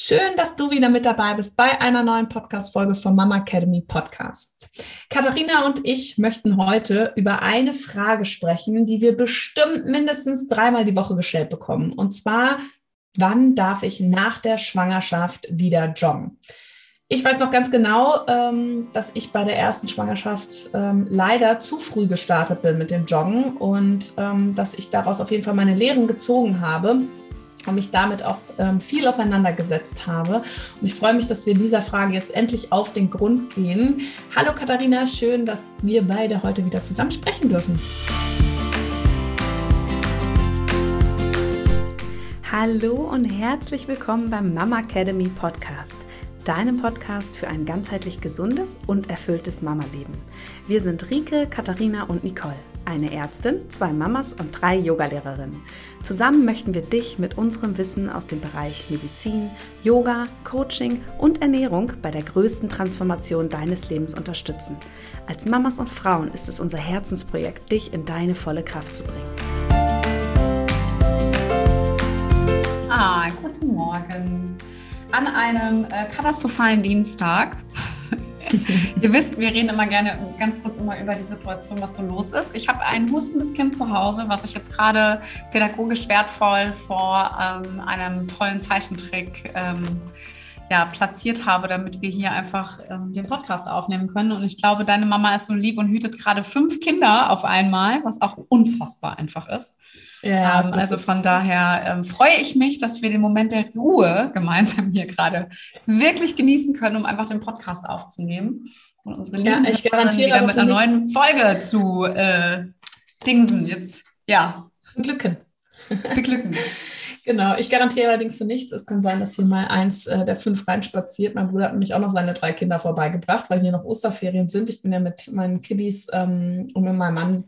Schön, dass du wieder mit dabei bist bei einer neuen Podcast-Folge vom Mama Academy Podcast. Katharina und ich möchten heute über eine Frage sprechen, die wir bestimmt mindestens dreimal die Woche gestellt bekommen. Und zwar, wann darf ich nach der Schwangerschaft wieder joggen? Ich weiß noch ganz genau, ähm, dass ich bei der ersten Schwangerschaft ähm, leider zu früh gestartet bin mit dem Joggen und ähm, dass ich daraus auf jeden Fall meine Lehren gezogen habe und mich damit auch ähm, viel auseinandergesetzt habe. Und ich freue mich, dass wir dieser Frage jetzt endlich auf den Grund gehen. Hallo Katharina, schön, dass wir beide heute wieder zusammen sprechen dürfen. Hallo und herzlich willkommen beim Mama Academy Podcast deinem Podcast für ein ganzheitlich gesundes und erfülltes Mama-Leben. Wir sind Rike, Katharina und Nicole, eine Ärztin, zwei Mamas und drei Yogalehrerinnen. Zusammen möchten wir dich mit unserem Wissen aus dem Bereich Medizin, Yoga, Coaching und Ernährung bei der größten Transformation deines Lebens unterstützen. Als Mamas und Frauen ist es unser Herzensprojekt, dich in deine volle Kraft zu bringen. Ah, guten Morgen. An einem äh, katastrophalen Dienstag Ihr wisst, wir reden immer gerne ganz kurz immer über die Situation, was so los ist. Ich habe ein hustendes Kind zu Hause, was ich jetzt gerade pädagogisch wertvoll vor ähm, einem tollen Zeichentrick ähm, ja, platziert habe, damit wir hier einfach ähm, den Podcast aufnehmen können. Und ich glaube, deine Mama ist so lieb und hütet gerade fünf Kinder auf einmal, was auch unfassbar einfach ist. Ja, ähm, also von daher ähm, freue ich mich, dass wir den Moment der Ruhe gemeinsam hier gerade wirklich genießen können, um einfach den Podcast aufzunehmen und unsere ja, ich garantiere wieder mit einer neuen Folge zu äh, dingsen. Jetzt, ja. Glücken. Beglücken. Genau, ich garantiere allerdings für nichts. Es kann sein, dass hier mal eins äh, der fünf reinspaziert. Mein Bruder hat nämlich auch noch seine drei Kinder vorbeigebracht, weil hier noch Osterferien sind. Ich bin ja mit meinen Kiddies ähm, und mit meinem Mann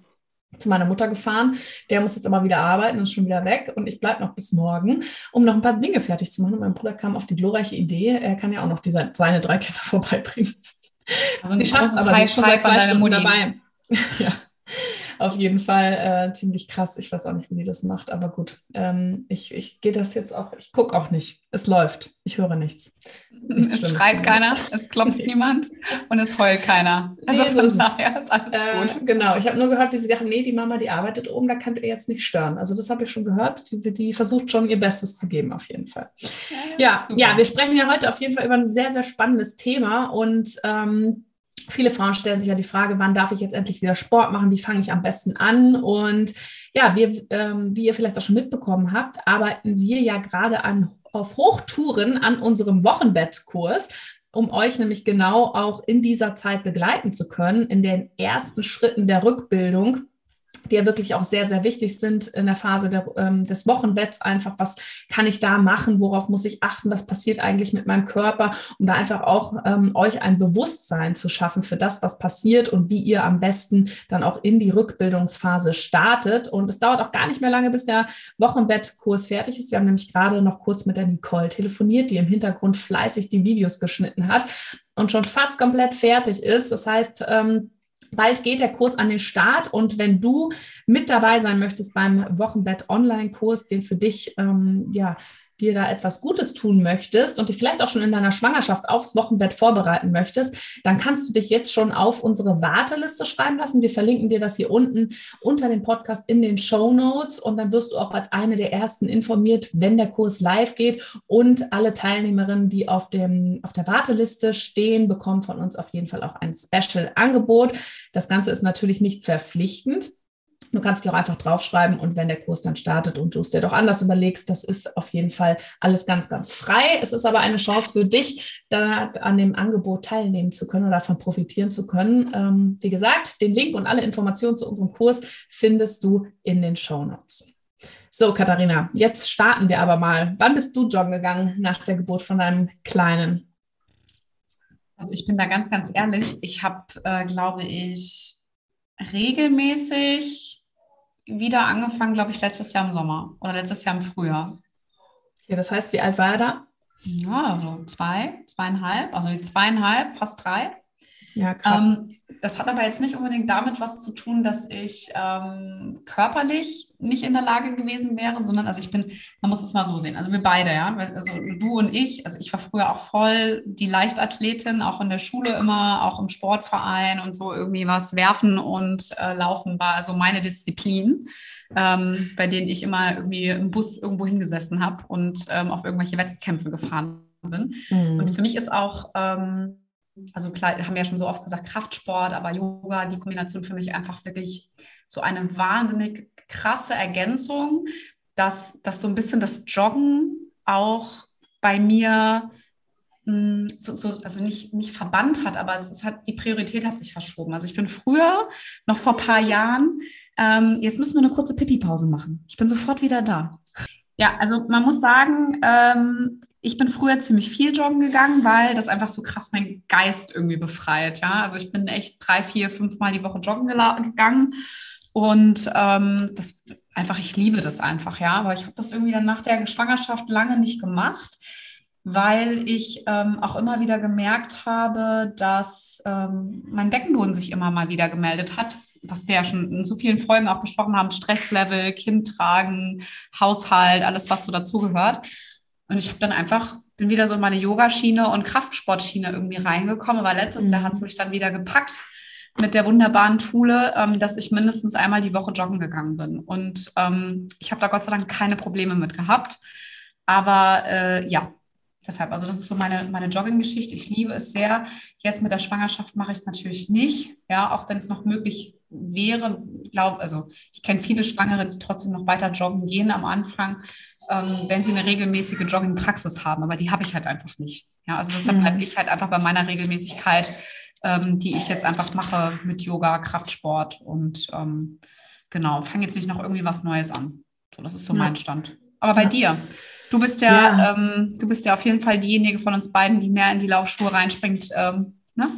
zu meiner Mutter gefahren. Der muss jetzt aber wieder arbeiten und ist schon wieder weg. Und ich bleibe noch bis morgen, um noch ein paar Dinge fertig zu machen. Und mein Bruder kam auf die glorreiche Idee, er kann ja auch noch diese, seine drei Kinder vorbeibringen. Also sie schafft aber, sie ist schon seit zwei Stunden dabei. ja auf jeden Fall äh, ziemlich krass. Ich weiß auch nicht, wie die das macht, aber gut. Ähm, ich ich gehe das jetzt auch, ich gucke auch nicht. Es läuft. Ich höre nichts. nichts es schreit keiner, es klopft niemand und es heult keiner. Also nee, so ist ist alles äh, gut. Genau, ich habe nur gehört, wie sie sagen, nee, die Mama, die arbeitet oben, da könnt ihr jetzt nicht stören. Also das habe ich schon gehört. Die, die, versucht schon ihr Bestes zu geben, auf jeden Fall. Ja, ja, ja, wir sprechen ja heute auf jeden Fall über ein sehr, sehr spannendes Thema und ähm, Viele Frauen stellen sich ja die Frage, wann darf ich jetzt endlich wieder Sport machen? Wie fange ich am besten an? Und ja, wir, ähm, wie ihr vielleicht auch schon mitbekommen habt, arbeiten wir ja gerade an, auf Hochtouren an unserem Wochenbettkurs um euch nämlich genau auch in dieser Zeit begleiten zu können, in den ersten Schritten der Rückbildung die ja wirklich auch sehr, sehr wichtig sind in der Phase der, ähm, des Wochenbetts. Einfach, was kann ich da machen? Worauf muss ich achten? Was passiert eigentlich mit meinem Körper? Um da einfach auch ähm, euch ein Bewusstsein zu schaffen für das, was passiert und wie ihr am besten dann auch in die Rückbildungsphase startet. Und es dauert auch gar nicht mehr lange, bis der Wochenbettkurs fertig ist. Wir haben nämlich gerade noch kurz mit der Nicole telefoniert, die im Hintergrund fleißig die Videos geschnitten hat und schon fast komplett fertig ist. Das heißt, ähm, Bald geht der Kurs an den Start. Und wenn du mit dabei sein möchtest beim Wochenbett Online-Kurs, den für dich ähm, ja dir da etwas Gutes tun möchtest und dich vielleicht auch schon in deiner Schwangerschaft aufs Wochenbett vorbereiten möchtest, dann kannst du dich jetzt schon auf unsere Warteliste schreiben lassen. Wir verlinken dir das hier unten unter dem Podcast in den Show Notes und dann wirst du auch als eine der ersten informiert, wenn der Kurs live geht und alle Teilnehmerinnen, die auf dem, auf der Warteliste stehen, bekommen von uns auf jeden Fall auch ein Special-Angebot. Das Ganze ist natürlich nicht verpflichtend. Du kannst dir auch einfach draufschreiben und wenn der Kurs dann startet und du es dir doch anders überlegst, das ist auf jeden Fall alles ganz, ganz frei. Es ist aber eine Chance für dich, da an dem Angebot teilnehmen zu können oder davon profitieren zu können. Ähm, wie gesagt, den Link und alle Informationen zu unserem Kurs findest du in den Show Notes. So, Katharina, jetzt starten wir aber mal. Wann bist du joggen gegangen nach der Geburt von deinem Kleinen? Also ich bin da ganz, ganz ehrlich. Ich habe, äh, glaube ich, regelmäßig wieder angefangen, glaube ich, letztes Jahr im Sommer oder letztes Jahr im Frühjahr. Okay, das heißt, wie alt war er da? Ja, so zwei, zweieinhalb, also die zweieinhalb, fast drei. Ja, krass. Ähm, das hat aber jetzt nicht unbedingt damit was zu tun, dass ich ähm, körperlich nicht in der Lage gewesen wäre, sondern also ich bin, man muss es mal so sehen, also wir beide, ja, also du und ich, also ich war früher auch voll die Leichtathletin, auch in der Schule immer, auch im Sportverein und so irgendwie was werfen und äh, laufen war also meine Disziplin, ähm, bei denen ich immer irgendwie im Bus irgendwo hingesessen habe und ähm, auf irgendwelche Wettkämpfe gefahren bin. Mhm. Und für mich ist auch ähm, also klar, haben wir ja schon so oft gesagt, Kraftsport, aber Yoga, die Kombination für mich einfach wirklich so eine wahnsinnig krasse Ergänzung, dass, dass so ein bisschen das Joggen auch bei mir hm, so, so, also nicht, nicht verbannt hat, aber es, hat, die Priorität hat sich verschoben. Also ich bin früher, noch vor ein paar Jahren, ähm, jetzt müssen wir eine kurze Pipi-Pause machen. Ich bin sofort wieder da. Ja, also man muss sagen, ähm, ich bin früher ziemlich viel joggen gegangen, weil das einfach so krass meinen Geist irgendwie befreit. Ja, also ich bin echt drei, vier, fünf Mal die Woche joggen gegangen und ähm, das einfach, ich liebe das einfach. Ja, aber ich habe das irgendwie dann nach der Schwangerschaft lange nicht gemacht, weil ich ähm, auch immer wieder gemerkt habe, dass ähm, mein Beckenboden sich immer mal wieder gemeldet hat was wir ja schon in so vielen Folgen auch besprochen haben, Stresslevel, Kind tragen, Haushalt, alles, was so dazugehört. Und ich habe dann einfach, bin wieder so in meine Yogaschiene und Kraftsportschiene irgendwie reingekommen. Aber letztes mhm. Jahr hat es mich dann wieder gepackt mit der wunderbaren Toole, ähm, dass ich mindestens einmal die Woche joggen gegangen bin. Und ähm, ich habe da Gott sei Dank keine Probleme mit gehabt. Aber äh, ja, deshalb, also das ist so meine, meine Jogging-Geschichte. Ich liebe es sehr. Jetzt mit der Schwangerschaft mache ich es natürlich nicht, ja, auch wenn es noch möglich wäre. Glaube, also ich kenne viele Schwangere, die trotzdem noch weiter joggen gehen am Anfang ähm, wenn sie eine regelmäßige Jogging-Praxis haben, aber die habe ich halt einfach nicht. Ja, also deshalb mhm. bleibe ich halt einfach bei meiner Regelmäßigkeit, ähm, die ich jetzt einfach mache mit Yoga, Kraftsport und ähm, genau, fange jetzt nicht noch irgendwie was Neues an. So, das ist so ja. mein Stand. Aber bei ja. dir, du bist ja, ja. Ähm, du bist ja auf jeden Fall diejenige von uns beiden, die mehr in die Laufschuhe reinspringt, ähm, ne?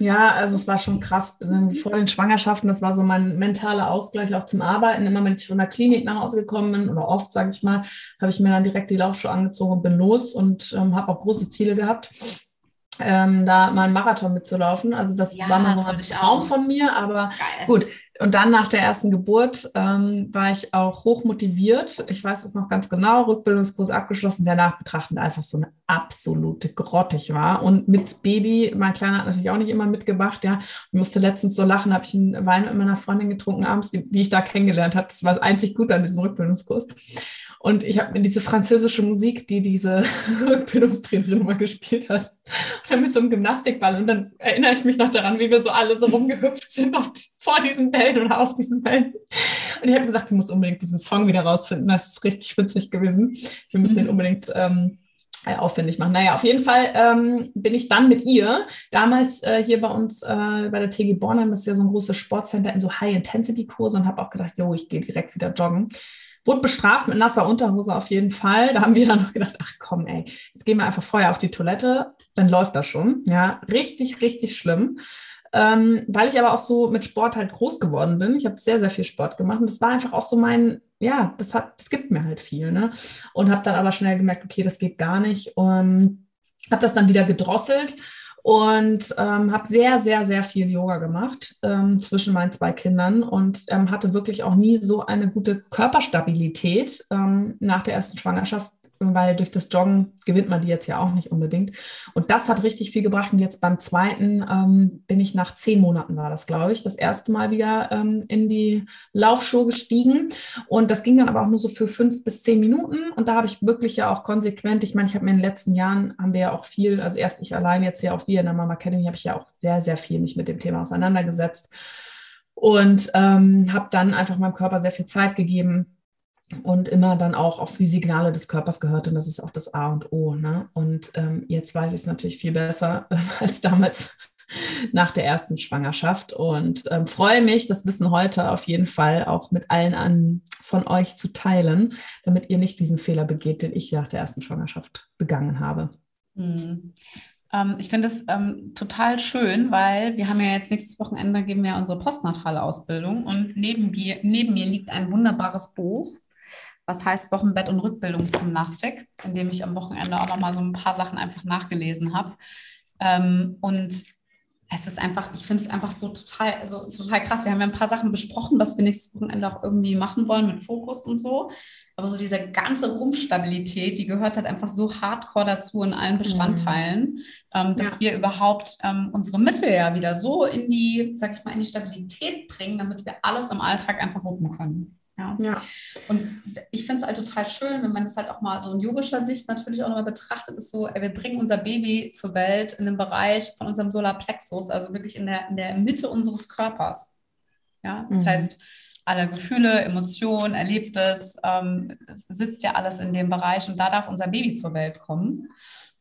Ja, also es war schon krass. Also vor den Schwangerschaften, das war so mein mentaler Ausgleich auch zum Arbeiten. Immer wenn ich von der Klinik nach Hause gekommen bin oder oft, sage ich mal, habe ich mir dann direkt die Laufschuhe angezogen und bin los und ähm, habe auch große Ziele gehabt. Ähm, da mal einen Marathon mitzulaufen. Also das ja, war mal so ein Traum von mir, aber Geil. gut, und dann nach der ersten Geburt ähm, war ich auch hoch motiviert. Ich weiß es noch ganz genau, Rückbildungskurs abgeschlossen, der nachbetrachtend einfach so eine absolute grottig war. Und mit Baby, mein Kleiner hat natürlich auch nicht immer mitgemacht, ja. Ich musste letztens so lachen, habe ich einen Wein mit meiner Freundin getrunken abends, die, die ich da kennengelernt habe. Das war das einzig Gute an diesem Rückbildungskurs. Und ich habe mir diese französische Musik, die diese Rückbildungstrainerin mal gespielt hat, und dann mit so einem Gymnastikball. Und dann erinnere ich mich noch daran, wie wir so alle so rumgehüpft sind auf, vor diesen Bällen oder auf diesen Bällen. Und ich habe gesagt, ich muss unbedingt diesen Song wieder rausfinden. Das ist richtig witzig gewesen. Wir müssen mhm. den unbedingt ähm, äh, aufwendig machen. Naja, auf jeden Fall ähm, bin ich dann mit ihr damals äh, hier bei uns äh, bei der TG Bornheim, das ist ja so ein großes Sportcenter in so High-Intensity-Kurse und habe auch gedacht, jo, ich gehe direkt wieder joggen. Wurde bestraft mit nasser Unterhose auf jeden Fall. Da haben wir dann noch gedacht, ach komm, ey, jetzt gehen wir einfach vorher auf die Toilette, dann läuft das schon. Ja, richtig, richtig schlimm. Ähm, weil ich aber auch so mit Sport halt groß geworden bin. Ich habe sehr, sehr viel Sport gemacht und das war einfach auch so mein, ja, das hat, das gibt mir halt viel, ne? Und habe dann aber schnell gemerkt, okay, das geht gar nicht und habe das dann wieder gedrosselt und ähm, habe sehr, sehr, sehr viel Yoga gemacht ähm, zwischen meinen zwei Kindern und ähm, hatte wirklich auch nie so eine gute Körperstabilität ähm, nach der ersten Schwangerschaft weil durch das Joggen gewinnt man die jetzt ja auch nicht unbedingt. Und das hat richtig viel gebracht. Und jetzt beim zweiten ähm, bin ich nach zehn Monaten, war das, glaube ich, das erste Mal wieder ähm, in die Laufschuhe gestiegen. Und das ging dann aber auch nur so für fünf bis zehn Minuten. Und da habe ich wirklich ja auch konsequent, ich meine, ich habe mir in den letzten Jahren, haben wir ja auch viel, also erst ich allein, jetzt ja auch wir in der Mama Academy, habe ich ja auch sehr, sehr viel mich mit dem Thema auseinandergesetzt. Und ähm, habe dann einfach meinem Körper sehr viel Zeit gegeben, und immer dann auch auf die Signale des Körpers gehört und das ist auch das A und O. Ne? Und ähm, jetzt weiß ich es natürlich viel besser äh, als damals nach der ersten Schwangerschaft und ähm, freue mich, das Wissen heute auf jeden Fall auch mit allen an, von euch zu teilen, damit ihr nicht diesen Fehler begeht, den ich nach der ersten Schwangerschaft begangen habe. Hm. Ähm, ich finde es ähm, total schön, weil wir haben ja jetzt nächstes Wochenende geben wir unsere postnatale Ausbildung und neben neben mir liegt ein wunderbares Buch was heißt Wochenbett und Rückbildungsgymnastik, in dem ich am Wochenende auch nochmal so ein paar Sachen einfach nachgelesen habe. Ähm, und es ist einfach, ich finde es einfach so total, also total krass. Wir haben ja ein paar Sachen besprochen, was wir nächstes Wochenende auch irgendwie machen wollen mit Fokus und so. Aber so diese ganze Rumpfstabilität, die gehört halt einfach so hardcore dazu in allen Bestandteilen, mhm. ähm, dass ja. wir überhaupt ähm, unsere Mittel ja wieder so in die, sag ich mal, in die Stabilität bringen, damit wir alles im Alltag einfach wuppen können. Ja. ja. Und ich finde es halt total schön, wenn man das halt auch mal so in yogischer Sicht natürlich auch nochmal betrachtet, ist so, wir bringen unser Baby zur Welt in dem Bereich von unserem Solarplexus, also wirklich in der, in der Mitte unseres Körpers. Ja, das mhm. heißt, alle Gefühle, Emotionen, Erlebtes, ähm, sitzt ja alles in dem Bereich und da darf unser Baby zur Welt kommen.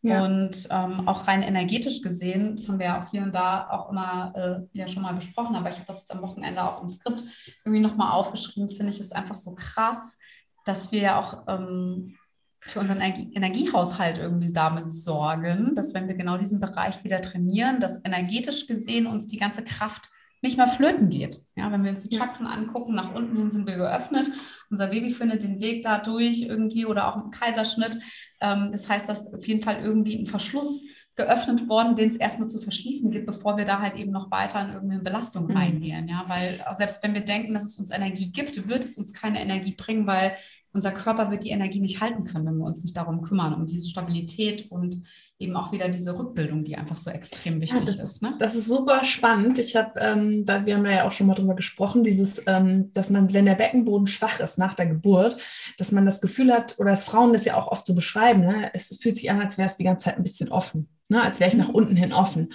Ja. Und ähm, auch rein energetisch gesehen, das haben wir ja auch hier und da auch immer äh, ja schon mal besprochen, aber ich habe das jetzt am Wochenende auch im Skript irgendwie nochmal aufgeschrieben, finde ich es einfach so krass, dass wir ja auch ähm, für unseren Energie Energiehaushalt irgendwie damit sorgen, dass wenn wir genau diesen Bereich wieder trainieren, dass energetisch gesehen uns die ganze Kraft nicht mehr flöten geht. Ja, wenn wir uns die Chakren angucken, nach unten hin sind wir geöffnet. Unser Baby findet den Weg dadurch irgendwie oder auch im Kaiserschnitt. Ähm, das heißt, dass auf jeden Fall irgendwie ein Verschluss geöffnet worden, den es erstmal zu verschließen gibt, bevor wir da halt eben noch weiter in irgendeine Belastung mhm. reingehen. Ja, weil selbst wenn wir denken, dass es uns Energie gibt, wird es uns keine Energie bringen, weil unser Körper wird die Energie nicht halten können, wenn wir uns nicht darum kümmern, um diese Stabilität und eben auch wieder diese Rückbildung, die einfach so extrem wichtig ja, das, ist. Ne? Das ist super spannend. Ich habe, ähm, wir haben ja auch schon mal drüber gesprochen, dieses, ähm, dass man, wenn der Beckenboden schwach ist nach der Geburt, dass man das Gefühl hat, oder dass Frauen das ja auch oft so beschreiben, ne? es fühlt sich an, als wäre es die ganze Zeit ein bisschen offen. Ne, als wäre ich nach mhm. unten hin offen.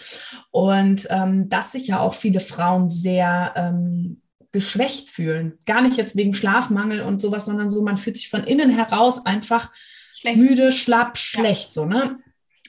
Und ähm, dass sich ja auch viele Frauen sehr ähm, geschwächt fühlen. Gar nicht jetzt wegen Schlafmangel und sowas, sondern so, man fühlt sich von innen heraus einfach schlecht. müde, schlapp, schlecht, ja. so, ne?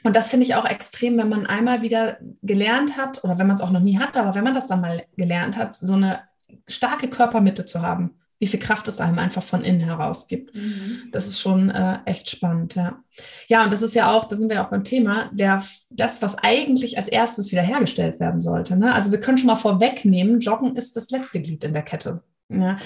Und das finde ich auch extrem, wenn man einmal wieder gelernt hat, oder wenn man es auch noch nie hatte, aber wenn man das dann mal gelernt hat, so eine starke Körpermitte zu haben wie viel Kraft es einem einfach von innen heraus gibt. Mhm. Das ist schon äh, echt spannend, ja. Ja, und das ist ja auch, da sind wir auch beim Thema, der, das, was eigentlich als erstes wiederhergestellt werden sollte. Ne? Also wir können schon mal vorwegnehmen, Joggen ist das letzte Glied in der Kette. Ja?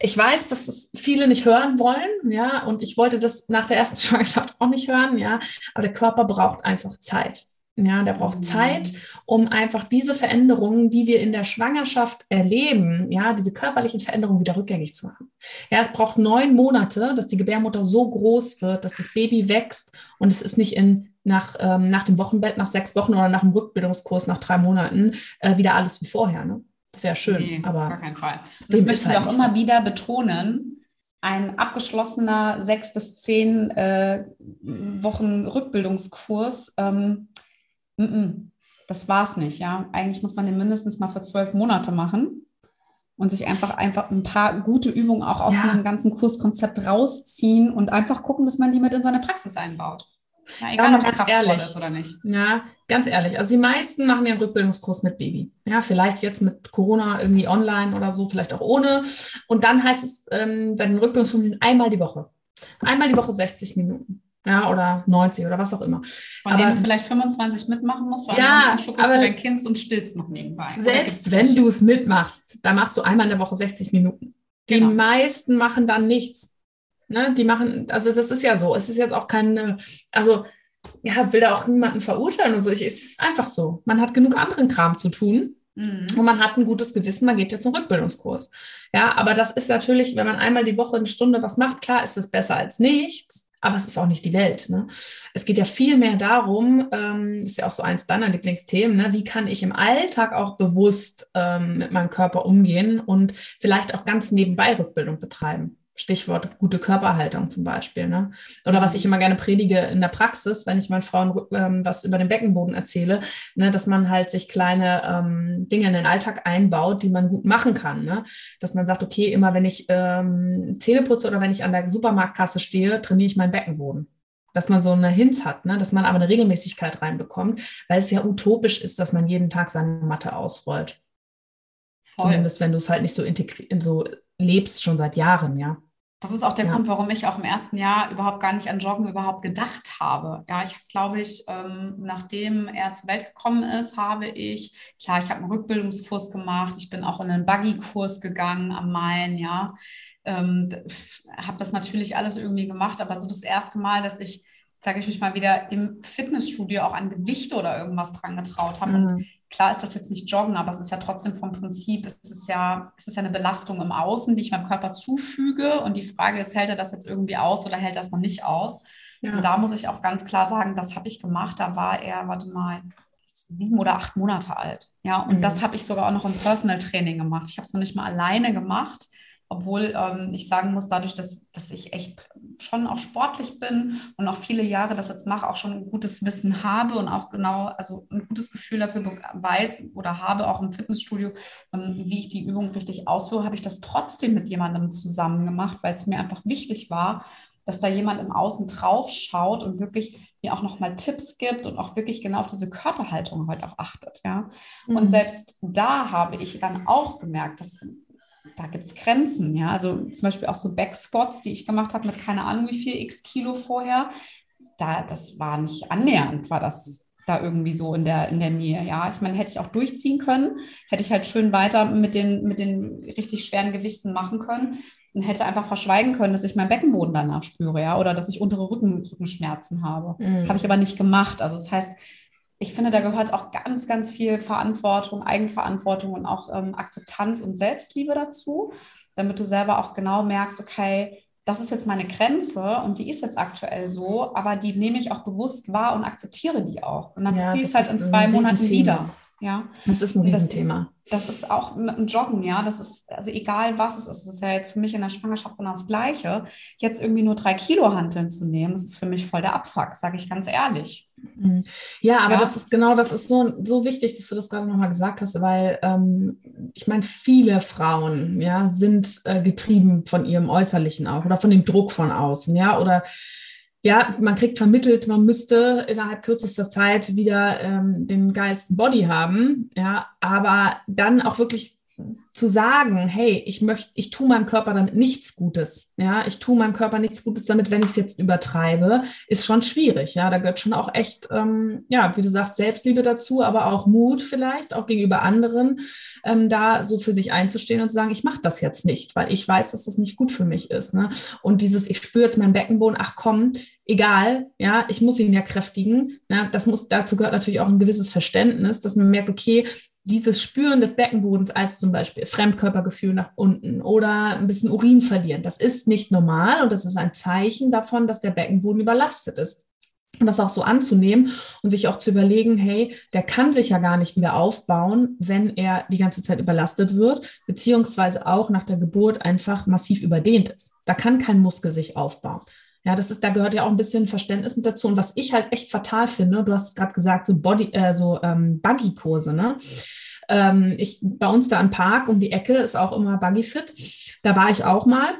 Ich weiß, dass das viele nicht hören wollen, ja, und ich wollte das nach der ersten Schwangerschaft auch nicht hören, ja, aber der Körper braucht einfach Zeit. Ja, der braucht mhm. Zeit, um einfach diese Veränderungen, die wir in der Schwangerschaft erleben, ja, diese körperlichen Veränderungen wieder rückgängig zu machen. Ja, es braucht neun Monate, dass die Gebärmutter so groß wird, dass das Baby wächst und es ist nicht in nach, ähm, nach dem Wochenbett, nach sechs Wochen oder nach dem Rückbildungskurs nach drei Monaten äh, wieder alles wie vorher. Ne? Das wäre schön, nee, aber gar keinen Fall. Das müssen wir halt auch immer so. wieder betonen. Ein abgeschlossener sechs bis zehn äh, Wochen Rückbildungskurs ähm, das war es nicht, ja. Eigentlich muss man den mindestens mal für zwölf Monate machen und sich einfach, einfach ein paar gute Übungen auch aus ja. diesem ganzen Kurskonzept rausziehen und einfach gucken, dass man die mit in seine Praxis einbaut. Ja, egal, ja, ob es kraftvoll ist oder nicht. Ja, ganz ehrlich. Also die meisten machen den Rückbildungskurs mit Baby. Ja, vielleicht jetzt mit Corona irgendwie online oder so, vielleicht auch ohne. Und dann heißt es ähm, bei den Rückbildungskursen einmal die Woche. Einmal die Woche 60 Minuten ja, oder 90 oder was auch immer. Von aber, denen du vielleicht 25 mitmachen musst, weil ja, du aber dein Kind und stillst noch nebenbei. Selbst wenn du es mitmachst, dann machst du einmal in der Woche 60 Minuten. Die genau. meisten machen dann nichts. Ne? Die machen, also das ist ja so. Es ist jetzt auch keine, also ja, will da auch niemanden verurteilen oder so. Ich, es ist einfach so. Man hat genug anderen Kram zu tun. Mhm. Und man hat ein gutes Gewissen, man geht jetzt zum Rückbildungskurs. Ja, aber das ist natürlich, wenn man einmal die Woche eine Stunde was macht, klar ist es besser als nichts aber es ist auch nicht die Welt. Ne? Es geht ja viel mehr darum, ähm, ist ja auch so eins deiner Lieblingsthemen, ne? wie kann ich im Alltag auch bewusst ähm, mit meinem Körper umgehen und vielleicht auch ganz nebenbei Rückbildung betreiben. Stichwort gute Körperhaltung zum Beispiel. Ne? Oder was ich immer gerne predige in der Praxis, wenn ich meinen Frauen ähm, was über den Beckenboden erzähle, ne, dass man halt sich kleine ähm, Dinge in den Alltag einbaut, die man gut machen kann. Ne? Dass man sagt, okay, immer wenn ich ähm, Zähne putze oder wenn ich an der Supermarktkasse stehe, trainiere ich meinen Beckenboden. Dass man so eine Hinz hat, ne? dass man aber eine Regelmäßigkeit reinbekommt, weil es ja utopisch ist, dass man jeden Tag seine Matte ausrollt. Voll. Zumindest wenn du es halt nicht so integriert, so lebst schon seit Jahren, ja. Das ist auch der ja. Grund, warum ich auch im ersten Jahr überhaupt gar nicht an Joggen überhaupt gedacht habe. Ja, ich glaube ich, ähm, nachdem er zur Welt gekommen ist, habe ich, klar, ich habe einen Rückbildungskurs gemacht, ich bin auch in einen Buggy-Kurs gegangen am Main, ja. Ähm, habe das natürlich alles irgendwie gemacht, aber so das erste Mal, dass ich sage ich mich mal wieder, im Fitnessstudio auch an Gewichte oder irgendwas dran getraut habe. Mhm. Und klar ist das jetzt nicht Joggen, aber es ist ja trotzdem vom Prinzip, es ist ja, es ist ja eine Belastung im Außen, die ich meinem Körper zufüge. Und die Frage ist, hält er das jetzt irgendwie aus oder hält er es noch nicht aus? Ja. Und da muss ich auch ganz klar sagen, das habe ich gemacht. Da war er, warte mal, sieben oder acht Monate alt. Ja, und mhm. das habe ich sogar auch noch im Personal Training gemacht. Ich habe es noch nicht mal alleine gemacht obwohl ähm, ich sagen muss, dadurch, dass, dass ich echt schon auch sportlich bin und auch viele Jahre das jetzt mache, auch schon ein gutes Wissen habe und auch genau, also ein gutes Gefühl dafür weiß oder habe, auch im Fitnessstudio, ähm, wie ich die Übung richtig ausführe, habe ich das trotzdem mit jemandem zusammen gemacht, weil es mir einfach wichtig war, dass da jemand im Außen drauf schaut und wirklich mir auch nochmal Tipps gibt und auch wirklich genau auf diese Körperhaltung heute auch achtet. Ja? Mhm. Und selbst da habe ich dann auch gemerkt, dass da gibt es Grenzen, ja. Also zum Beispiel auch so Backspots, die ich gemacht habe mit keine Ahnung wie viel x Kilo vorher. Da, das war nicht annähernd, war das da irgendwie so in der, in der Nähe, ja. Ich meine, hätte ich auch durchziehen können, hätte ich halt schön weiter mit den, mit den richtig schweren Gewichten machen können und hätte einfach verschweigen können, dass ich meinen Beckenboden danach spüre, ja, oder dass ich untere Rücken, Rückenschmerzen habe. Mhm. Habe ich aber nicht gemacht. Also das heißt, ich finde, da gehört auch ganz, ganz viel Verantwortung, Eigenverantwortung und auch ähm, Akzeptanz und Selbstliebe dazu, damit du selber auch genau merkst, okay, das ist jetzt meine Grenze und die ist jetzt aktuell so, aber die nehme ich auch bewusst wahr und akzeptiere die auch. Und dann ja, die ist halt in zwei Monaten wieder. Ja. Das ist ein Riesenthema. Das ist, das ist auch mit dem Joggen, ja. Das ist, also egal was es ist, das ist ja jetzt für mich in der Schwangerschaft genau das Gleiche. Jetzt irgendwie nur drei Kilo Hanteln zu nehmen, das ist für mich voll der Abfuck, sage ich ganz ehrlich. Mhm. Ja, aber ja. das ist genau, das ist so, so wichtig, dass du das gerade nochmal gesagt hast, weil ähm, ich meine, viele Frauen ja, sind äh, getrieben von ihrem Äußerlichen auch oder von dem Druck von außen, ja, oder ja, man kriegt vermittelt, man müsste innerhalb kürzester Zeit wieder ähm, den geilsten Body haben, ja, aber dann auch wirklich zu sagen, hey, ich möchte, ich tue meinem Körper damit nichts Gutes. Ja, ich tue meinem Körper nichts Gutes damit, wenn ich es jetzt übertreibe, ist schon schwierig. Ja, da gehört schon auch echt, ähm, ja, wie du sagst, Selbstliebe dazu, aber auch Mut vielleicht, auch gegenüber anderen, ähm, da so für sich einzustehen und zu sagen, ich mache das jetzt nicht, weil ich weiß, dass das nicht gut für mich ist. Ne? Und dieses, ich spüre jetzt meinen Beckenboden, ach komm, egal, ja, ich muss ihn ja kräftigen. Ne? Das muss, dazu gehört natürlich auch ein gewisses Verständnis, dass man merkt, okay, dieses Spüren des Beckenbodens als zum Beispiel Fremdkörpergefühl nach unten oder ein bisschen Urin verlieren, das ist nicht normal und das ist ein Zeichen davon, dass der Beckenboden überlastet ist. Und das auch so anzunehmen und sich auch zu überlegen, hey, der kann sich ja gar nicht wieder aufbauen, wenn er die ganze Zeit überlastet wird, beziehungsweise auch nach der Geburt einfach massiv überdehnt ist. Da kann kein Muskel sich aufbauen. Ja, das ist, da gehört ja auch ein bisschen Verständnis mit dazu. Und was ich halt echt fatal finde, du hast gerade gesagt, so Body, äh, so ähm, Buggy-Kurse, ne? Ähm, ich, bei uns da am Park um die Ecke ist auch immer Buggy-Fit. Da war ich auch mal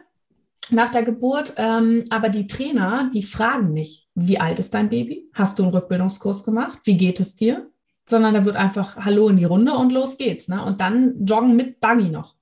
nach der Geburt. Ähm, aber die Trainer, die fragen nicht, wie alt ist dein Baby? Hast du einen Rückbildungskurs gemacht? Wie geht es dir? Sondern da wird einfach Hallo in die Runde und los geht's. Ne? Und dann joggen mit Buggy noch.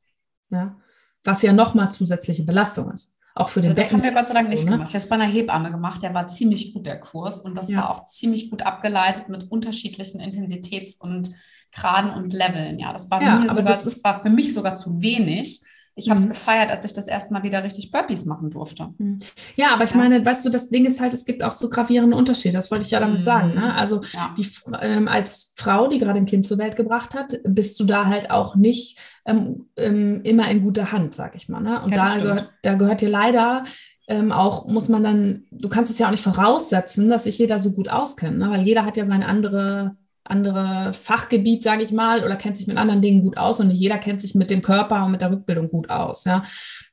Ja? Was ja nochmal zusätzliche Belastung ist auch für den das Becken. Das haben wir Gott sei Dank nicht so, ne? gemacht. Ich habe es bei einer Hebamme gemacht, der war ziemlich gut, der Kurs. Und das ja. war auch ziemlich gut abgeleitet mit unterschiedlichen Intensitäts- und Graden und Leveln. Ja, das war, ja, mir sogar, das, das war für mich sogar zu wenig. Ich habe es mhm. gefeiert, als ich das erste Mal wieder richtig Burpees machen durfte. Mhm. Ja, aber ich ja. meine, weißt du, das Ding ist halt, es gibt auch so gravierende Unterschiede. Das wollte ich ja damit mhm. sagen. Ne? Also ja. die, ähm, als Frau, die gerade ein Kind zur Welt gebracht hat, bist du da halt auch nicht ähm, ähm, immer in guter Hand, sag ich mal. Ne? Und ja, da, gehört, da gehört dir leider ähm, auch muss man dann, du kannst es ja auch nicht voraussetzen, dass sich jeder so gut auskennt, ne? weil jeder hat ja seine andere andere Fachgebiet, sage ich mal, oder kennt sich mit anderen Dingen gut aus und nicht jeder kennt sich mit dem Körper und mit der Rückbildung gut aus. Ja.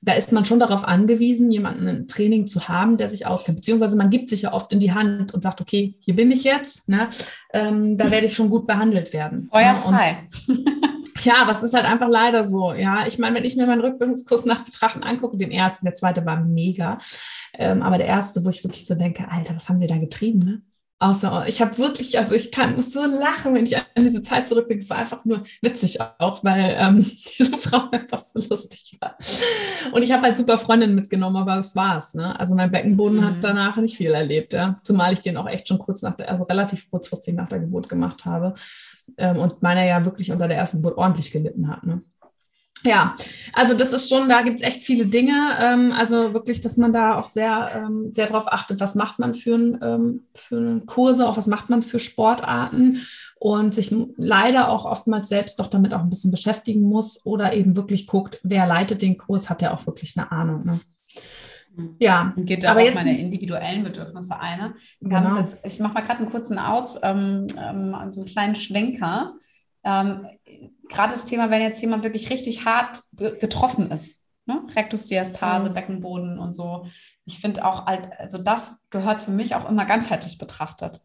Da ist man schon darauf angewiesen, jemanden im Training zu haben, der sich auskennt. Beziehungsweise man gibt sich ja oft in die Hand und sagt, okay, hier bin ich jetzt, ne? Ähm, da werde ich schon gut behandelt werden. Feuerfrei. Ja, ja, aber es ist halt einfach leider so. Ja, ich meine, wenn ich mir meinen Rückbildungskurs nach Betrachten angucke, den ersten, der zweite war mega. Ähm, aber der erste, wo ich wirklich so denke, Alter, was haben wir da getrieben, ne? Außer, ich habe wirklich, also ich kann so lachen, wenn ich an diese Zeit zurückdenke. Es war einfach nur witzig auch, weil ähm, diese Frau einfach so lustig war. Und ich habe halt super Freundinnen mitgenommen, aber das war's. Ne? Also mein Beckenboden mhm. hat danach nicht viel erlebt, ja. Zumal ich den auch echt schon kurz nach der, also relativ kurzfristig nach der Geburt gemacht habe. Ähm, und meiner ja wirklich unter der ersten Geburt ordentlich gelitten hat. Ne? Ja, also das ist schon, da gibt es echt viele Dinge. Ähm, also wirklich, dass man da auch sehr, ähm, sehr darauf achtet, was macht man für, ein, ähm, für Kurse, auch was macht man für Sportarten und sich leider auch oftmals selbst doch damit auch ein bisschen beschäftigen muss oder eben wirklich guckt, wer leitet den Kurs, hat der auch wirklich eine Ahnung. Ne? Ja, und geht aber auch jetzt, meine individuellen Bedürfnisse ein. Genau. Jetzt, ich mache mal gerade einen kurzen Aus, ähm, ähm, so einen kleinen Schwenker. Ähm, gerade das Thema, wenn jetzt jemand wirklich richtig hart getroffen ist, ne? Rektusdiastase, mhm. Beckenboden und so. Ich finde auch, also das gehört für mich auch immer ganzheitlich betrachtet.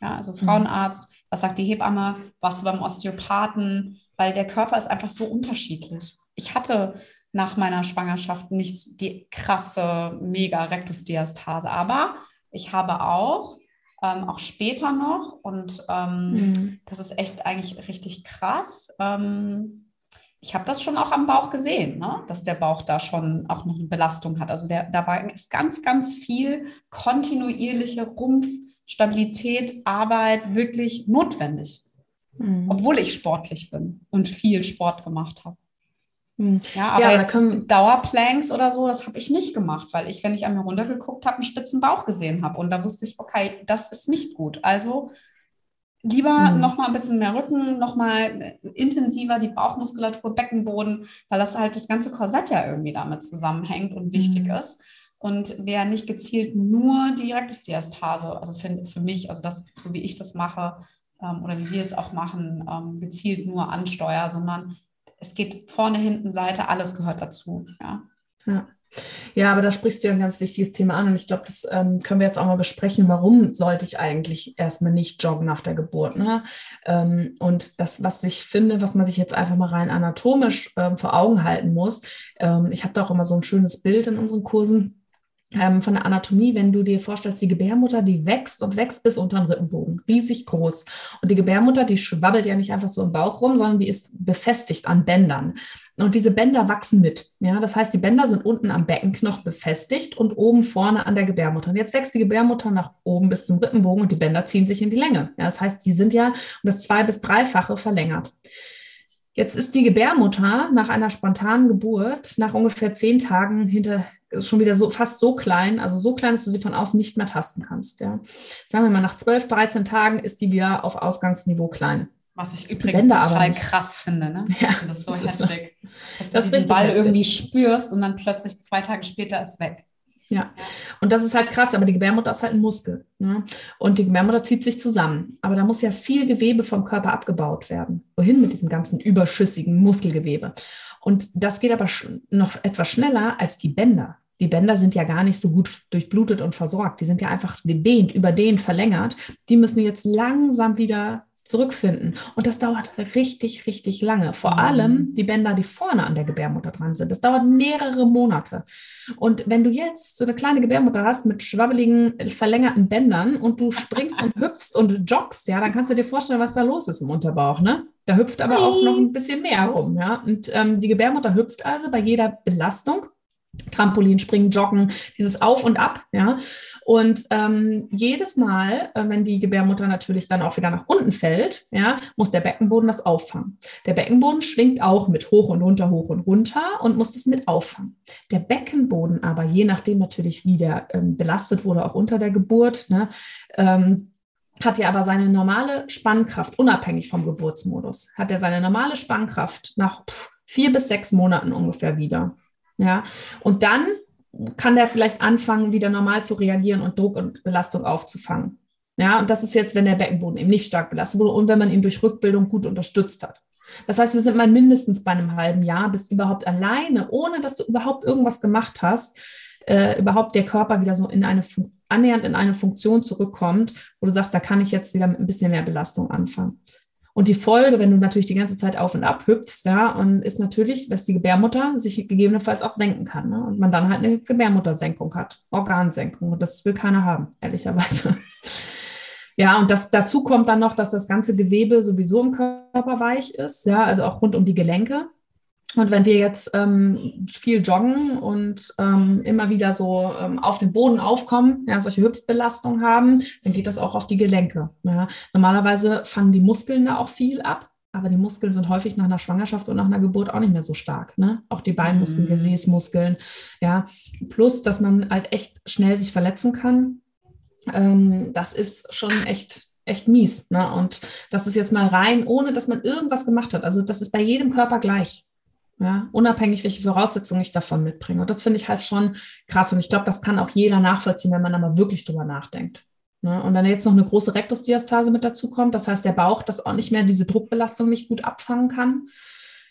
Ja, also mhm. Frauenarzt, was sagt die Hebamme, warst du beim Osteopathen, weil der Körper ist einfach so unterschiedlich. Ich hatte nach meiner Schwangerschaft nicht die krasse mega Rektusdiastase, aber ich habe auch ähm, auch später noch. Und ähm, mhm. das ist echt eigentlich richtig krass. Ähm, ich habe das schon auch am Bauch gesehen, ne? dass der Bauch da schon auch noch eine Belastung hat. Also der, da war ganz, ganz viel kontinuierliche Rumpfstabilität, Arbeit wirklich notwendig. Mhm. Obwohl ich sportlich bin und viel Sport gemacht habe. Hm. Ja, aber ja, jetzt Dauerplanks oder so, das habe ich nicht gemacht, weil ich, wenn ich an mir runtergeguckt habe, einen spitzen Bauch gesehen habe. Und da wusste ich, okay, das ist nicht gut. Also lieber mhm. noch mal ein bisschen mehr Rücken, noch mal intensiver die Bauchmuskulatur, Beckenboden, weil das halt das ganze Korsett ja irgendwie damit zusammenhängt und wichtig mhm. ist. Und wer nicht gezielt nur die Rektusdiastase, also für, für mich, also das, so wie ich das mache, ähm, oder wie wir es auch machen, ähm, gezielt nur ansteuer, sondern es geht vorne, hinten, Seite, alles gehört dazu. Ja. ja. Ja, aber da sprichst du ja ein ganz wichtiges Thema an und ich glaube, das ähm, können wir jetzt auch mal besprechen. Warum sollte ich eigentlich erstmal nicht joggen nach der Geburt? Ne? Ähm, und das, was ich finde, was man sich jetzt einfach mal rein anatomisch ähm, vor Augen halten muss, ähm, ich habe da auch immer so ein schönes Bild in unseren Kursen ähm, von der Anatomie, wenn du dir vorstellst, die Gebärmutter, die wächst und wächst bis unter den Rippenbogen, riesig groß. Und die Gebärmutter, die schwabbelt ja nicht einfach so im Bauch rum, sondern die ist befestigt an Bändern. Und diese Bänder wachsen mit. Ja, das heißt, die Bänder sind unten am Beckenknochen befestigt und oben vorne an der Gebärmutter. Und jetzt wächst die Gebärmutter nach oben bis zum Rippenbogen und die Bänder ziehen sich in die Länge. Ja, das heißt, die sind ja um das zwei- bis dreifache verlängert. Jetzt ist die Gebärmutter nach einer spontanen Geburt nach ungefähr zehn Tagen hinter schon wieder so fast so klein, also so klein, dass du sie von außen nicht mehr tasten kannst. Ja. Sagen wir mal, nach 12, 13 Tagen ist die wieder auf Ausgangsniveau klein. Was ich übrigens total krass finde, ne? Ja, das ist so das heftig. Ist, dass du das diesen Ball heftig. irgendwie spürst und dann plötzlich zwei Tage später ist weg. Ja, und das ist halt krass, aber die Gebärmutter ist halt ein Muskel. Ne? Und die Gebärmutter zieht sich zusammen. Aber da muss ja viel Gewebe vom Körper abgebaut werden. Wohin mit diesem ganzen überschüssigen Muskelgewebe? Und das geht aber noch etwas schneller als die Bänder die Bänder sind ja gar nicht so gut durchblutet und versorgt. Die sind ja einfach gedehnt, überdehnt, verlängert. Die müssen jetzt langsam wieder zurückfinden. Und das dauert richtig, richtig lange. Vor mhm. allem die Bänder, die vorne an der Gebärmutter dran sind. Das dauert mehrere Monate. Und wenn du jetzt so eine kleine Gebärmutter hast mit schwabbeligen, verlängerten Bändern und du springst und hüpfst und joggst, ja, dann kannst du dir vorstellen, was da los ist im Unterbauch, ne? Da hüpft aber auch noch ein bisschen mehr rum, ja. Und ähm, die Gebärmutter hüpft also bei jeder Belastung Trampolin, Springen, Joggen, dieses Auf und Ab, ja. Und ähm, jedes Mal, äh, wenn die Gebärmutter natürlich dann auch wieder nach unten fällt, ja, muss der Beckenboden das auffangen. Der Beckenboden schwingt auch mit hoch und runter, hoch und runter und muss das mit auffangen. Der Beckenboden aber, je nachdem natürlich, wie der ähm, belastet wurde, auch unter der Geburt, ne, ähm, hat ja aber seine normale Spannkraft, unabhängig vom Geburtsmodus, hat er seine normale Spannkraft nach pff, vier bis sechs Monaten ungefähr wieder. Ja, und dann kann der vielleicht anfangen, wieder normal zu reagieren und Druck und Belastung aufzufangen. Ja, und das ist jetzt, wenn der Beckenboden eben nicht stark belastet wurde und wenn man ihn durch Rückbildung gut unterstützt hat. Das heißt, wir sind mal mindestens bei einem halben Jahr, bis überhaupt alleine, ohne dass du überhaupt irgendwas gemacht hast, äh, überhaupt der Körper wieder so in eine annähernd in eine Funktion zurückkommt, wo du sagst, da kann ich jetzt wieder mit ein bisschen mehr Belastung anfangen. Und die Folge, wenn du natürlich die ganze Zeit auf und ab hüpfst, ja, und ist natürlich, dass die Gebärmutter sich gegebenenfalls auch senken kann. Ne? Und man dann halt eine Gebärmuttersenkung hat, Organsenkung. Und das will keiner haben, ehrlicherweise. Ja, und das, dazu kommt dann noch, dass das ganze Gewebe sowieso im Körper weich ist, ja, also auch rund um die Gelenke. Und wenn wir jetzt ähm, viel joggen und ähm, immer wieder so ähm, auf dem Boden aufkommen, ja, solche Hüpfbelastungen haben, dann geht das auch auf die Gelenke. Ja. Normalerweise fangen die Muskeln da auch viel ab. aber die Muskeln sind häufig nach einer Schwangerschaft und nach einer Geburt auch nicht mehr so stark. Ne? Auch die Beinmuskeln, mhm. Gesäßmuskeln, ja. Plus, dass man halt echt schnell sich verletzen kann. Ähm, das ist schon echt, echt mies. Ne? Und das ist jetzt mal rein, ohne dass man irgendwas gemacht hat. Also das ist bei jedem Körper gleich. Ja, unabhängig, welche Voraussetzungen ich davon mitbringe. Und das finde ich halt schon krass. Und ich glaube, das kann auch jeder nachvollziehen, wenn man da mal wirklich drüber nachdenkt. Ne? Und wenn jetzt noch eine große Rektusdiastase mit dazu kommt, das heißt, der Bauch das auch nicht mehr diese Druckbelastung nicht gut abfangen kann.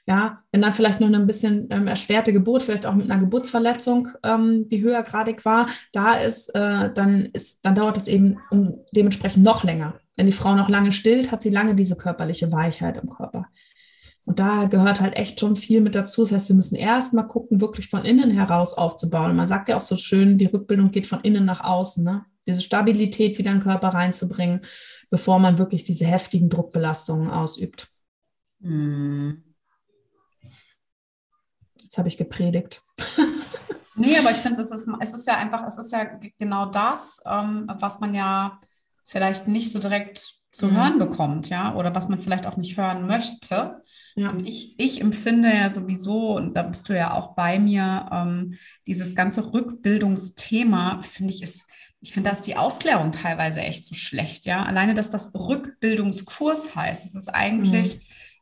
Ja, wenn dann vielleicht noch eine ein bisschen ähm, erschwerte Geburt, vielleicht auch mit einer Geburtsverletzung, ähm, die höhergradig war, da ist, äh, dann ist, dann dauert das eben um, dementsprechend noch länger. Wenn die Frau noch lange stillt, hat sie lange diese körperliche Weichheit im Körper. Und da gehört halt echt schon viel mit dazu. Das heißt, wir müssen erst mal gucken, wirklich von innen heraus aufzubauen. Man sagt ja auch so schön, die Rückbildung geht von innen nach außen. Ne? diese Stabilität wieder in den Körper reinzubringen, bevor man wirklich diese heftigen Druckbelastungen ausübt. Mhm. Jetzt habe ich gepredigt. nee, aber ich finde, es ist, es ist ja einfach, es ist ja genau das, ähm, was man ja vielleicht nicht so direkt zu mhm. hören bekommt, ja, oder was man vielleicht auch nicht hören möchte. Ja. Und ich, ich empfinde ja sowieso, und da bist du ja auch bei mir, ähm, dieses ganze Rückbildungsthema, finde ich, ist ich finde, dass die Aufklärung teilweise echt so schlecht, ja. Alleine, dass das Rückbildungskurs heißt, das ist eigentlich, mhm.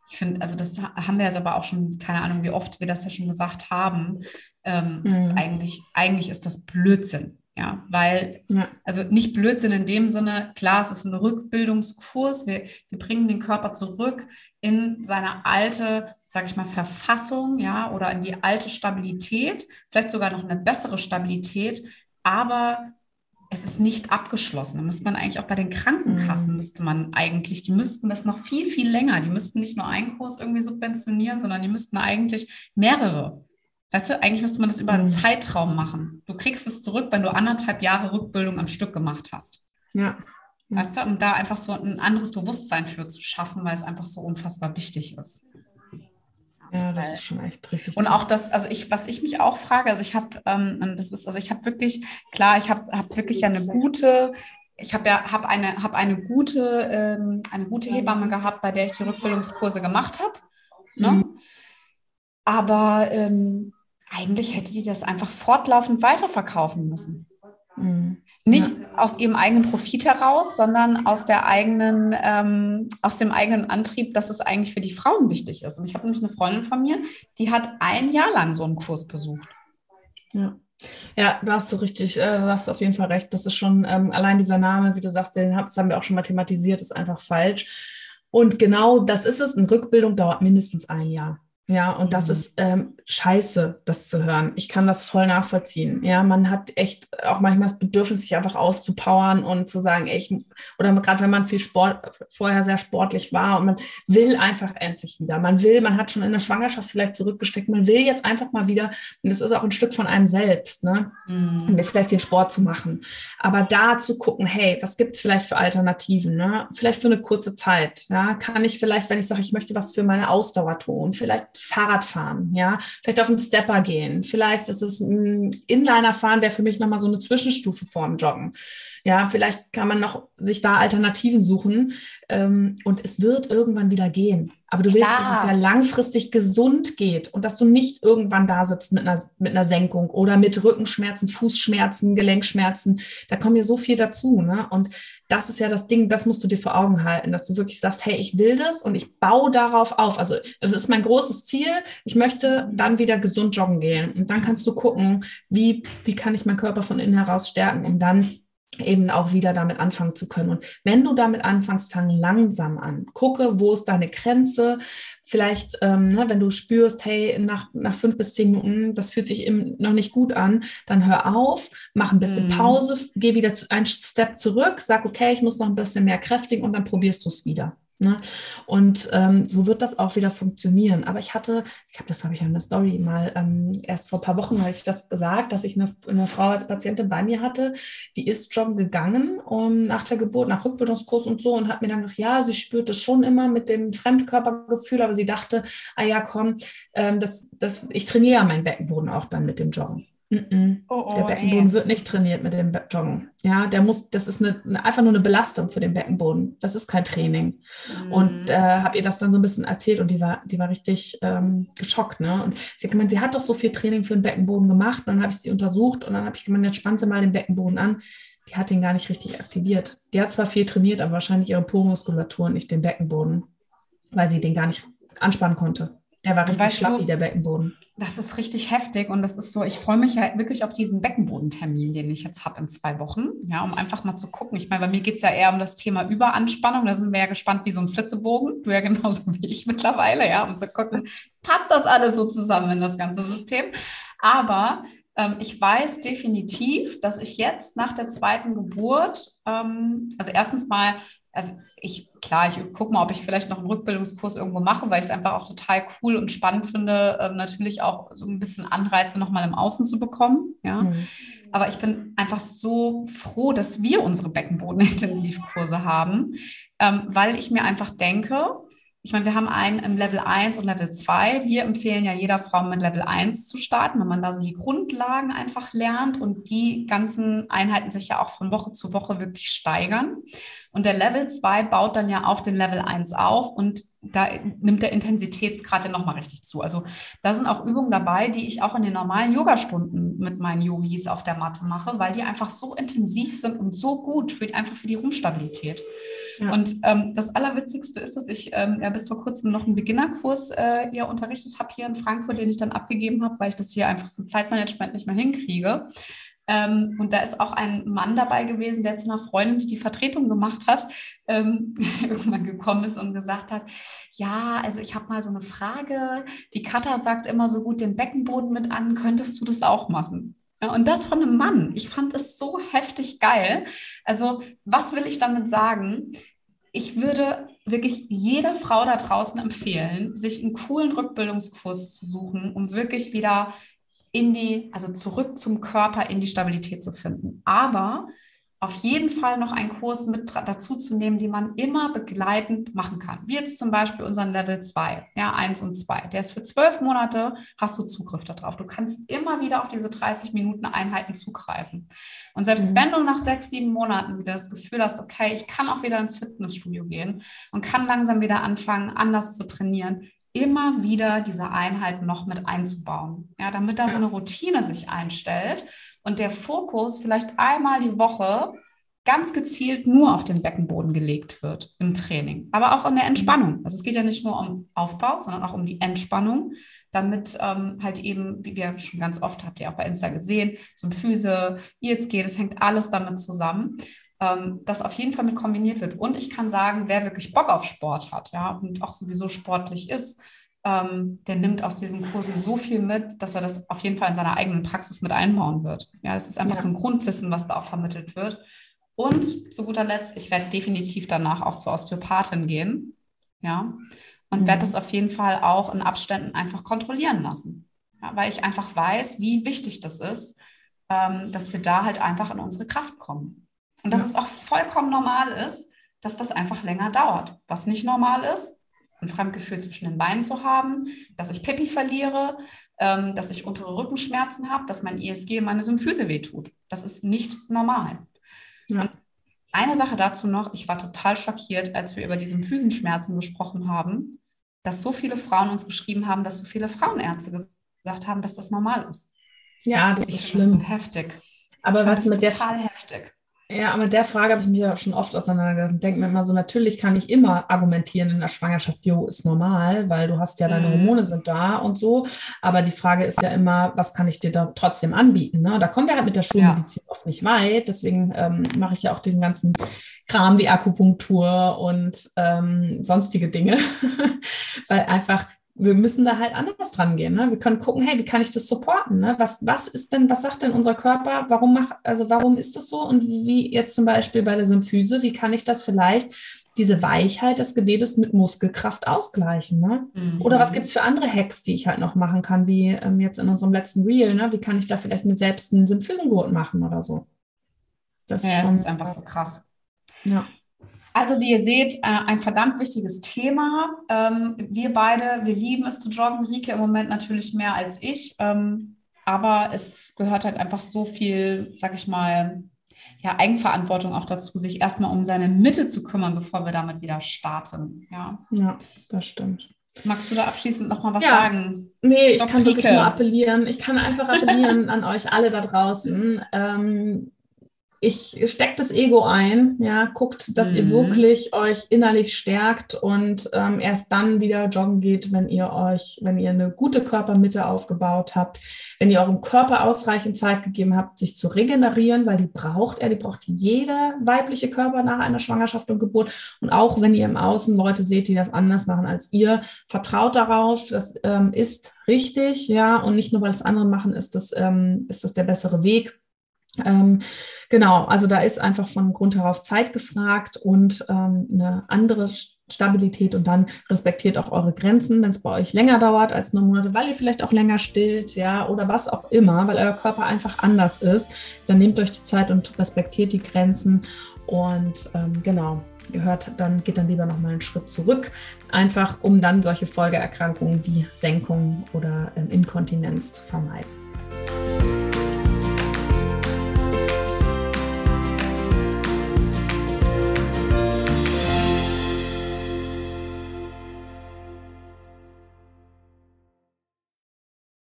ich finde, also das haben wir jetzt aber auch schon, keine Ahnung, wie oft wir das ja schon gesagt haben. Ähm, mhm. ist eigentlich, eigentlich ist das Blödsinn. Ja, weil, ja. also nicht Blödsinn in dem Sinne, klar, es ist ein Rückbildungskurs. Wir, wir bringen den Körper zurück in seine alte, sage ich mal, Verfassung, ja, oder in die alte Stabilität, vielleicht sogar noch eine bessere Stabilität, aber es ist nicht abgeschlossen. Da müsste man eigentlich auch bei den Krankenkassen, mhm. müsste man eigentlich, die müssten das noch viel, viel länger. Die müssten nicht nur einen Kurs irgendwie subventionieren, sondern die müssten eigentlich mehrere. Weißt du, eigentlich müsste man das über einen mhm. Zeitraum machen. Du kriegst es zurück, wenn du anderthalb Jahre Rückbildung am Stück gemacht hast. Ja. Weißt du, um da einfach so ein anderes Bewusstsein für zu schaffen, weil es einfach so unfassbar wichtig ist. Ja, das ist schon echt richtig. Und auch das, also ich, was ich mich auch frage, also ich habe, ähm, das ist, also ich habe wirklich, klar, ich habe hab wirklich ja eine gute, ich habe ja habe eine, hab eine gute, ähm, eine gute Hebamme gehabt, bei der ich die Rückbildungskurse gemacht habe. Ne? Mhm. Aber ähm, eigentlich hätte die das einfach fortlaufend weiterverkaufen müssen. Mhm. Nicht ja. aus ihrem eigenen Profit heraus, sondern aus der eigenen, ähm, aus dem eigenen Antrieb, dass es eigentlich für die Frauen wichtig ist. Und ich habe nämlich eine Freundin von mir, die hat ein Jahr lang so einen Kurs besucht. Ja. Ja, du hast so richtig, äh, hast du auf jeden Fall recht. Das ist schon ähm, allein dieser Name, wie du sagst, den das haben wir auch schon mal thematisiert, ist einfach falsch. Und genau das ist es. Eine Rückbildung dauert mindestens ein Jahr. Ja, und das mhm. ist ähm, scheiße, das zu hören. Ich kann das voll nachvollziehen. Ja, man hat echt auch manchmal das Bedürfnis, sich einfach auszupowern und zu sagen, ey, ich, oder gerade wenn man viel Sport, vorher sehr sportlich war und man will einfach endlich wieder. Man will, man hat schon in der Schwangerschaft vielleicht zurückgesteckt, man will jetzt einfach mal wieder, und das ist auch ein Stück von einem selbst, ne? Mhm. Vielleicht den Sport zu machen. Aber da zu gucken, hey, was gibt's vielleicht für Alternativen, ne? Vielleicht für eine kurze Zeit. Ja, kann ich vielleicht, wenn ich sage, ich möchte was für meine Ausdauer tun, vielleicht Fahrrad fahren, ja, vielleicht auf einen Stepper gehen, vielleicht ist es ein Inliner fahren, der für mich nochmal so eine Zwischenstufe vorm Joggen. Ja, vielleicht kann man noch sich da Alternativen suchen ähm, und es wird irgendwann wieder gehen. Aber du willst, Klar. dass es ja langfristig gesund geht und dass du nicht irgendwann da sitzt mit einer, mit einer Senkung oder mit Rückenschmerzen, Fußschmerzen, Gelenkschmerzen. Da kommen ja so viel dazu. Ne? Und das ist ja das Ding, das musst du dir vor Augen halten, dass du wirklich sagst, hey, ich will das und ich baue darauf auf. Also das ist mein großes Ziel. Ich möchte dann wieder gesund joggen gehen. Und dann kannst du gucken, wie, wie kann ich meinen Körper von innen heraus stärken, um dann eben auch wieder damit anfangen zu können. Und wenn du damit anfängst, fang langsam an. Gucke, wo ist deine Grenze. Vielleicht, ähm, ne, wenn du spürst, hey, nach, nach fünf bis zehn Minuten, das fühlt sich eben noch nicht gut an, dann hör auf, mach ein bisschen mhm. Pause, geh wieder zu, einen Step zurück, sag, okay, ich muss noch ein bisschen mehr kräftigen und dann probierst du es wieder. Ne? Und ähm, so wird das auch wieder funktionieren. Aber ich hatte, ich glaube, das habe ich ja in der Story mal, ähm, erst vor ein paar Wochen habe ich das gesagt, dass ich eine, eine, Frau als Patientin bei mir hatte, die ist joggen gegangen um, nach der Geburt, nach Rückbildungskurs und so und hat mir dann gesagt, ja, sie spürt es schon immer mit dem Fremdkörpergefühl, aber sie dachte, ah ja, komm, ähm, das, das, ich trainiere ja meinen Beckenboden auch dann mit dem Joggen. Mm -mm. Oh, oh, der Beckenboden ey. wird nicht trainiert mit dem Joggen. Ja, der muss, das ist eine, einfach nur eine Belastung für den Beckenboden. Das ist kein Training. Mm. Und äh, habe ihr das dann so ein bisschen erzählt und die war, die war richtig ähm, geschockt. Ne? Und sie hat gemeint, sie hat doch so viel Training für den Beckenboden gemacht. Und dann habe ich sie untersucht und dann habe ich gemeint, jetzt spannt sie mal den Beckenboden an. Die hat ihn gar nicht richtig aktiviert. Die hat zwar viel trainiert, aber wahrscheinlich ihre Po-Muskulatur und nicht den Beckenboden, weil sie den gar nicht anspannen konnte. Der war richtig schlappi, der Beckenboden. Das ist richtig heftig und das ist so, ich freue mich ja wirklich auf diesen Beckenbodentermin, den ich jetzt habe in zwei Wochen, ja, um einfach mal zu gucken. Ich meine, bei mir geht es ja eher um das Thema Überanspannung. Da sind wir ja gespannt wie so ein Flitzebogen. Du ja genauso wie ich mittlerweile, ja, um zu gucken, passt das alles so zusammen in das ganze System. Aber ähm, ich weiß definitiv, dass ich jetzt nach der zweiten Geburt, ähm, also erstens mal also ich, klar, ich gucke mal, ob ich vielleicht noch einen Rückbildungskurs irgendwo mache, weil ich es einfach auch total cool und spannend finde, äh, natürlich auch so ein bisschen Anreize nochmal im Außen zu bekommen. Ja. Mhm. Aber ich bin einfach so froh, dass wir unsere Beckenbodenintensivkurse haben, ähm, weil ich mir einfach denke, ich meine, wir haben einen im Level 1 und Level 2. Wir empfehlen ja jeder Frau mit Level 1 zu starten, wenn man da so die Grundlagen einfach lernt und die ganzen Einheiten sich ja auch von Woche zu Woche wirklich steigern. Und der Level 2 baut dann ja auf den Level 1 auf und da nimmt der Intensitätsgrad ja nochmal richtig zu. Also da sind auch Übungen dabei, die ich auch in den normalen Yogastunden mit meinen Yogis auf der Matte mache, weil die einfach so intensiv sind und so gut für einfach für die Rumpfstabilität. Ja. Und ähm, das Allerwitzigste ist, dass ich ähm, ja bis vor kurzem noch einen Beginnerkurs äh, ihr unterrichtet habe hier in Frankfurt, den ich dann abgegeben habe, weil ich das hier einfach vom Zeitmanagement nicht mehr hinkriege. Ähm, und da ist auch ein Mann dabei gewesen, der zu einer Freundin, die die Vertretung gemacht hat, ähm, irgendwann gekommen ist und gesagt hat, ja, also ich habe mal so eine Frage. Die Katha sagt immer so gut den Beckenboden mit an. Könntest du das auch machen? und das von einem Mann. Ich fand es so heftig geil. Also was will ich damit sagen? Ich würde wirklich jeder Frau da draußen empfehlen, sich einen coolen Rückbildungskurs zu suchen, um wirklich wieder in die, also zurück zum Körper, in die Stabilität zu finden. Aber auf jeden Fall noch einen Kurs mit dazu zu nehmen, die man immer begleitend machen kann. Wie jetzt zum Beispiel unseren Level 2, ja, 1 und 2. Der ist für zwölf Monate, hast du Zugriff darauf. Du kannst immer wieder auf diese 30 Minuten Einheiten zugreifen. Und selbst mhm. wenn du nach sechs, sieben Monaten wieder das Gefühl hast, okay, ich kann auch wieder ins Fitnessstudio gehen und kann langsam wieder anfangen, anders zu trainieren, immer wieder diese Einheiten noch mit einzubauen, ja, damit da so eine Routine sich einstellt und der Fokus vielleicht einmal die Woche ganz gezielt nur auf den Beckenboden gelegt wird im Training, aber auch in der Entspannung. Also es geht ja nicht nur um Aufbau, sondern auch um die Entspannung, damit ähm, halt eben, wie wir schon ganz oft habt ihr auch bei Insta gesehen, zum Füße, ISG, das hängt alles damit zusammen ähm, das auf jeden Fall mit kombiniert wird. Und ich kann sagen, wer wirklich Bock auf Sport hat, ja, und auch sowieso sportlich ist, ähm, der nimmt aus diesen Kursen so viel mit, dass er das auf jeden Fall in seiner eigenen Praxis mit einbauen wird. Ja, es ist einfach ja. so ein Grundwissen, was da auch vermittelt wird. Und zu guter Letzt, ich werde definitiv danach auch zur Osteopathin gehen. Ja, und mhm. werde das auf jeden Fall auch in Abständen einfach kontrollieren lassen. Ja, weil ich einfach weiß, wie wichtig das ist, ähm, dass wir da halt einfach in unsere Kraft kommen. Und dass ja. es auch vollkommen normal ist, dass das einfach länger dauert. Was nicht normal ist, ein Fremdgefühl zwischen den Beinen zu haben, dass ich Pipi verliere, ähm, dass ich untere Rückenschmerzen habe, dass mein ESG meine Symphyse wehtut. Das ist nicht normal. Ja. Und eine Sache dazu noch, ich war total schockiert, als wir über die Symphysenschmerzen gesprochen haben, dass so viele Frauen uns geschrieben haben, dass so viele Frauenärzte gesagt haben, dass das normal ist. Ja, das ich ist schlimm. So heftig. Aber was mit der total heftig. Ja, aber mit der Frage habe ich mich ja schon oft auseinandergesetzt und denke mir immer so, natürlich kann ich immer argumentieren in der Schwangerschaft, jo, ist normal, weil du hast ja deine mhm. Hormone sind da und so. Aber die Frage ist ja immer, was kann ich dir da trotzdem anbieten? Ne? Da kommen wir halt mit der Schulmedizin ja. oft nicht weit. Deswegen ähm, mache ich ja auch diesen ganzen Kram wie Akupunktur und ähm, sonstige Dinge, weil einfach wir müssen da halt anders dran gehen. Ne? Wir können gucken, hey, wie kann ich das supporten? Ne? Was, was ist denn, was sagt denn unser Körper? Warum macht, also warum ist das so? Und wie jetzt zum Beispiel bei der Symphyse, wie kann ich das vielleicht, diese Weichheit des Gewebes mit Muskelkraft ausgleichen? Ne? Mhm. Oder was gibt es für andere Hacks, die ich halt noch machen kann, wie ähm, jetzt in unserem letzten Reel? Ne? Wie kann ich da vielleicht mit selbst einen Symphysengurt machen oder so? Das ja, ist, schon, das ist einfach so krass. Ja. Also wie ihr seht, äh, ein verdammt wichtiges Thema. Ähm, wir beide, wir lieben es zu joggen. Rike im Moment natürlich mehr als ich. Ähm, aber es gehört halt einfach so viel, sag ich mal, ja, Eigenverantwortung auch dazu, sich erstmal um seine Mitte zu kümmern, bevor wir damit wieder starten. Ja, ja das stimmt. Magst du da abschließend noch mal was ja. sagen? Nee, ich Dr. kann wirklich nur appellieren. Ich kann einfach appellieren an euch alle da draußen. Ähm, ich stecke das Ego ein, ja, guckt, dass mhm. ihr wirklich euch innerlich stärkt und ähm, erst dann wieder joggen geht, wenn ihr euch, wenn ihr eine gute Körpermitte aufgebaut habt, wenn ihr eurem Körper ausreichend Zeit gegeben habt, sich zu regenerieren, weil die braucht er, die braucht jeder weibliche Körper nach einer Schwangerschaft und Geburt. Und auch wenn ihr im Außen Leute seht, die das anders machen als ihr, vertraut darauf, das ähm, ist richtig, ja, und nicht nur weil es andere machen, ist das, ähm, ist das der bessere Weg. Ähm, genau, also da ist einfach von Grund herauf Zeit gefragt und ähm, eine andere Stabilität und dann respektiert auch eure Grenzen, wenn es bei euch länger dauert als nur Monate, weil ihr vielleicht auch länger stillt, ja, oder was auch immer, weil euer Körper einfach anders ist, dann nehmt euch die Zeit und respektiert die Grenzen und ähm, genau, ihr hört, dann geht dann lieber nochmal einen Schritt zurück, einfach um dann solche Folgeerkrankungen wie Senkung oder ähm, Inkontinenz zu vermeiden.